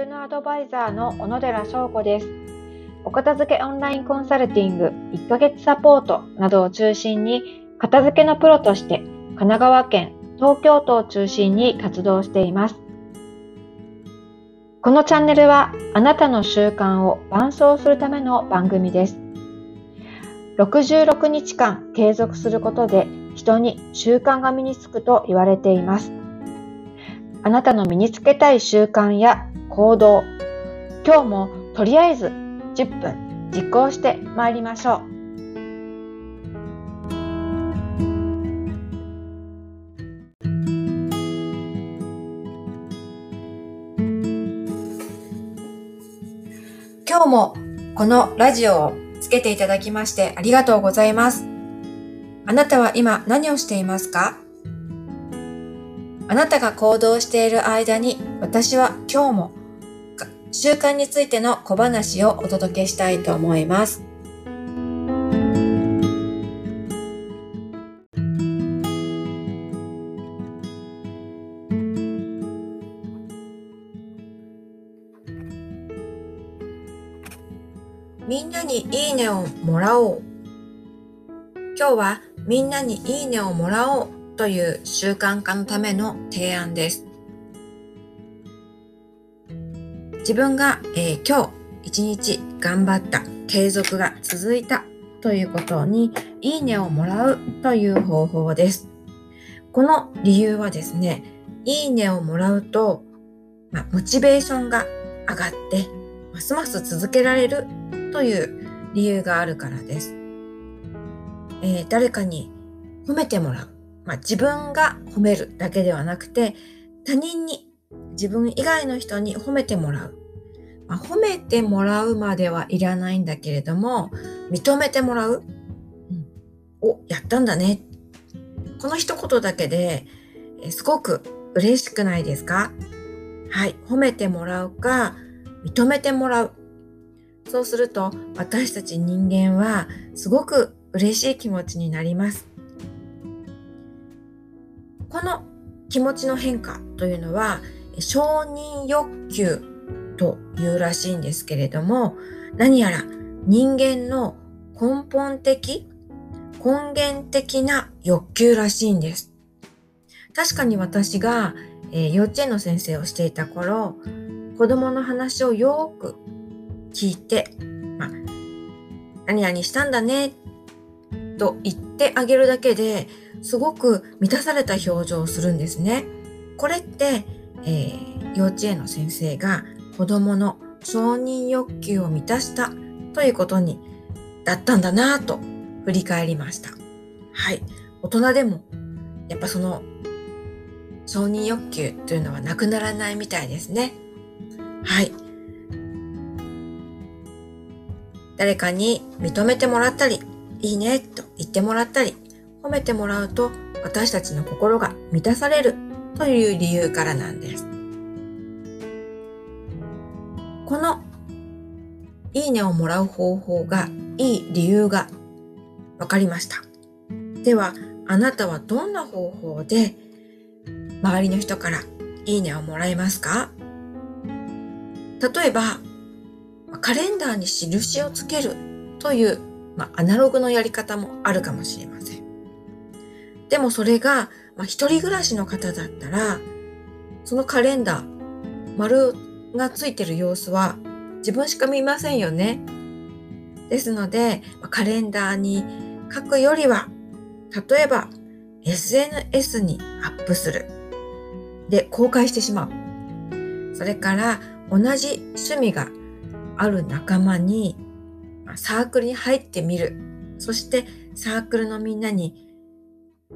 収納アドバイザーの小野寺翔子です。お片付けオンラインコンサルティング1ヶ月サポートなどを中心に片付けのプロとして神奈川県、東京都を中心に活動しています。このチャンネルはあなたの習慣を伴走するための番組です。66日間継続することで人に習慣が身につくと言われています。あなたの身につけたい習慣や行動、今日もとりあえず10分実行してまいりましょう。今日もこのラジオをつけていただきましてありがとうございます。あなたは今何をしていますか？あなたが行動している間に私は今日も習慣についての小話をお届けしたいと思います。みんなにいいねをもらおう。今日はみんなにいいねをもらおうという習慣化のための提案です。自分が、えー、今日一日頑張った継続が続いたということにいいねをもらうという方法です。この理由はですね、いいねをもらうと、まあ、モチベーションが上がってますます続けられるという理由があるからです。えー、誰かに褒めてもらう。まあ、自分が褒めるだけではなくて、他人に、自分以外の人に褒めてもらう。まあ、褒めてもらうまではいらないんだけれども、認めてもらう。うん、お、やったんだね。この一言だけで、えすごく嬉しくないですか？はい。褒めてもらうか、認めてもらう。そうすると、私たち人間はすごく嬉しい気持ちになります。この気持ちの変化というのは承認欲求というらしいんですけれども何やら人間の根本的根源的な欲求らしいんです。確かに私が、えー、幼稚園の先生をしていた頃子供の話をよく聞いて、ま、何々したんだねと言ってあげるだけですごく満たされた表情をするんですね。これって、えー、幼稚園の先生が子供の承認欲求を満たしたということにだったんだなぁと振り返りました。はい。大人でもやっぱその承認欲求というのはなくならないみたいですね。はい。誰かに認めてもらったり、いいねと言ってもらったり、褒めてもらうと私たちの心が満たされるという理由からなんです。このいいねをもらう方法がいい理由が分かりました。では、あなたはどんな方法で周りの人からいいねをもらえますか？例えば、カレンダーに印をつけるという、まあ、アナログのやり方もあるかもしれません。でもそれが、まあ、一人暮らしの方だったら、そのカレンダー、丸がついてる様子は自分しか見ませんよね。ですので、カレンダーに書くよりは、例えば SNS にアップする。で、公開してしまう。それから同じ趣味がある仲間にサークルに入ってみる。そしてサークルのみんなに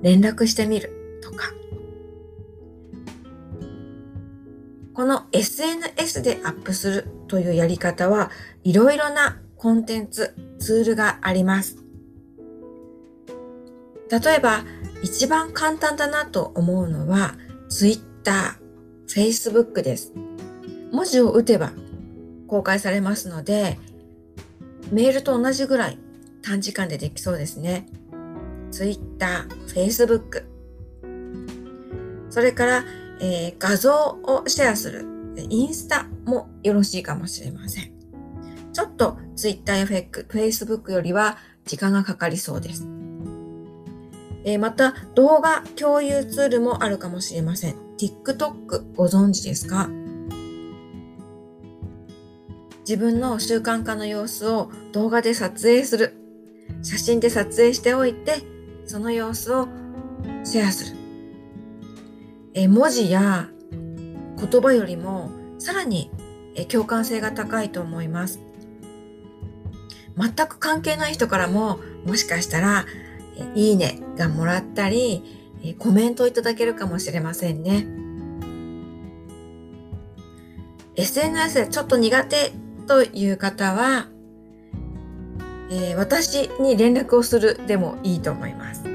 連絡してみるとか、この SNS でアップするというやり方はいろいろなコンテンツ、ツールがあります。例えば、一番簡単だなと思うのは Twitter、Facebook です。文字を打てば公開されますので、メールと同じぐらい短時間でできそうですね。Twitter、Facebook、それから、えー、画像をシェアする、インスタもよろしいかもしれません。ちょっと Twitter や Facebook よりは時間がかかりそうです。えー、また動画共有ツールもあるかもしれません。TikTok ご存知ですか？自分の習慣化の様子を動画で撮影する。写真で撮影しておいて、その様子をシェアする。え文字や言葉よりもさらに共感性が高いと思います。全く関係ない人からももしかしたらいいねがもらったりコメントをいただけるかもしれませんね。SNS でちょっと苦手という方は、えー、私に連絡をするでもいいと思います。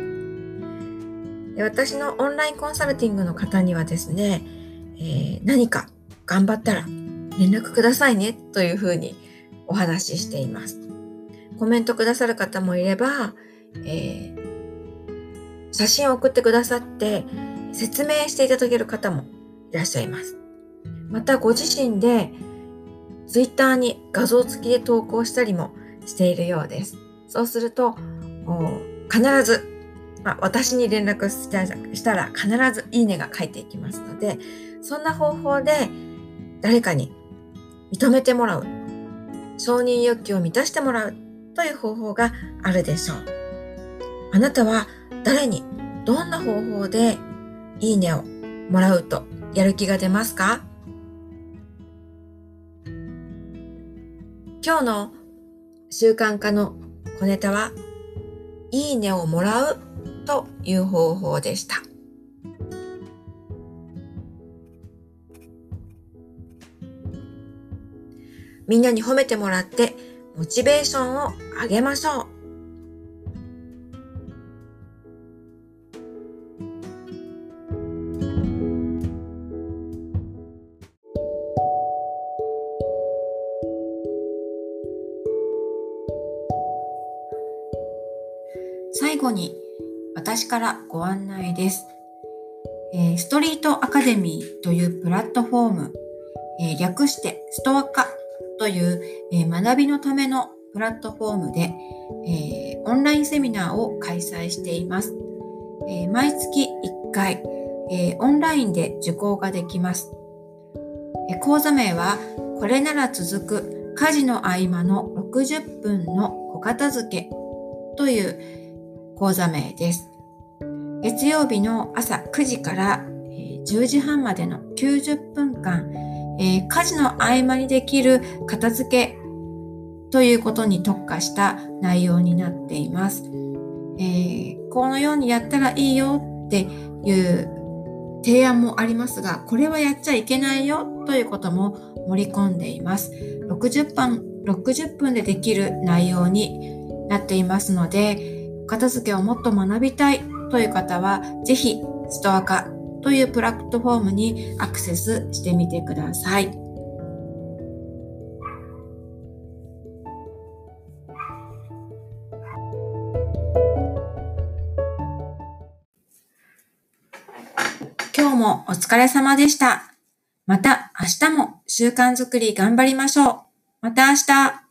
私のオンラインコンサルティングの方にはですね、えー、何か頑張ったら連絡くださいねというふうにお話ししています。コメントくださる方もいれば、えー、写真を送ってくださって説明していただける方もいらっしゃいます。またご自身でツイッターに画像付きで投稿したりもしているようです。そうすると、必ず、まあ、私に連絡したら必ずいいねが返っていきますので、そんな方法で誰かに認めてもらう、承認欲求を満たしてもらうという方法があるでしょう。あなたは誰にどんな方法でいいねをもらうとやる気が出ますか？今日の習慣化の小ネタは、いいねをもらうという方法でした。みんなに褒めてもらってモチベーションを上げましょう。後に私からご案内です。え、ストリートアカデミーというプラットフォーム、え、略してストアカという、え、学びのためのプラットフォームで、えオンラインセミナーを開催しています。え毎月1回、えオンラインで受講ができます。え講座名はこれなら続く家事の合間の60分の小片付けという講座名です。月曜日の朝9時から10時半までの90分間、えー、家事の合間にできる片付けということに特化した内容になっています。えー、このようにやったらいいよっていう提案もありますが、これはやっちゃいけないよということも盛り込んでいます。60分 ,60 分でできる内容になっていますので、片付けをもっと学びたいという方は、ぜひストア化というプラットフォームにアクセスしてみてください。今日もお疲れ様でした。また明日も習慣づくり頑張りましょう。また明日。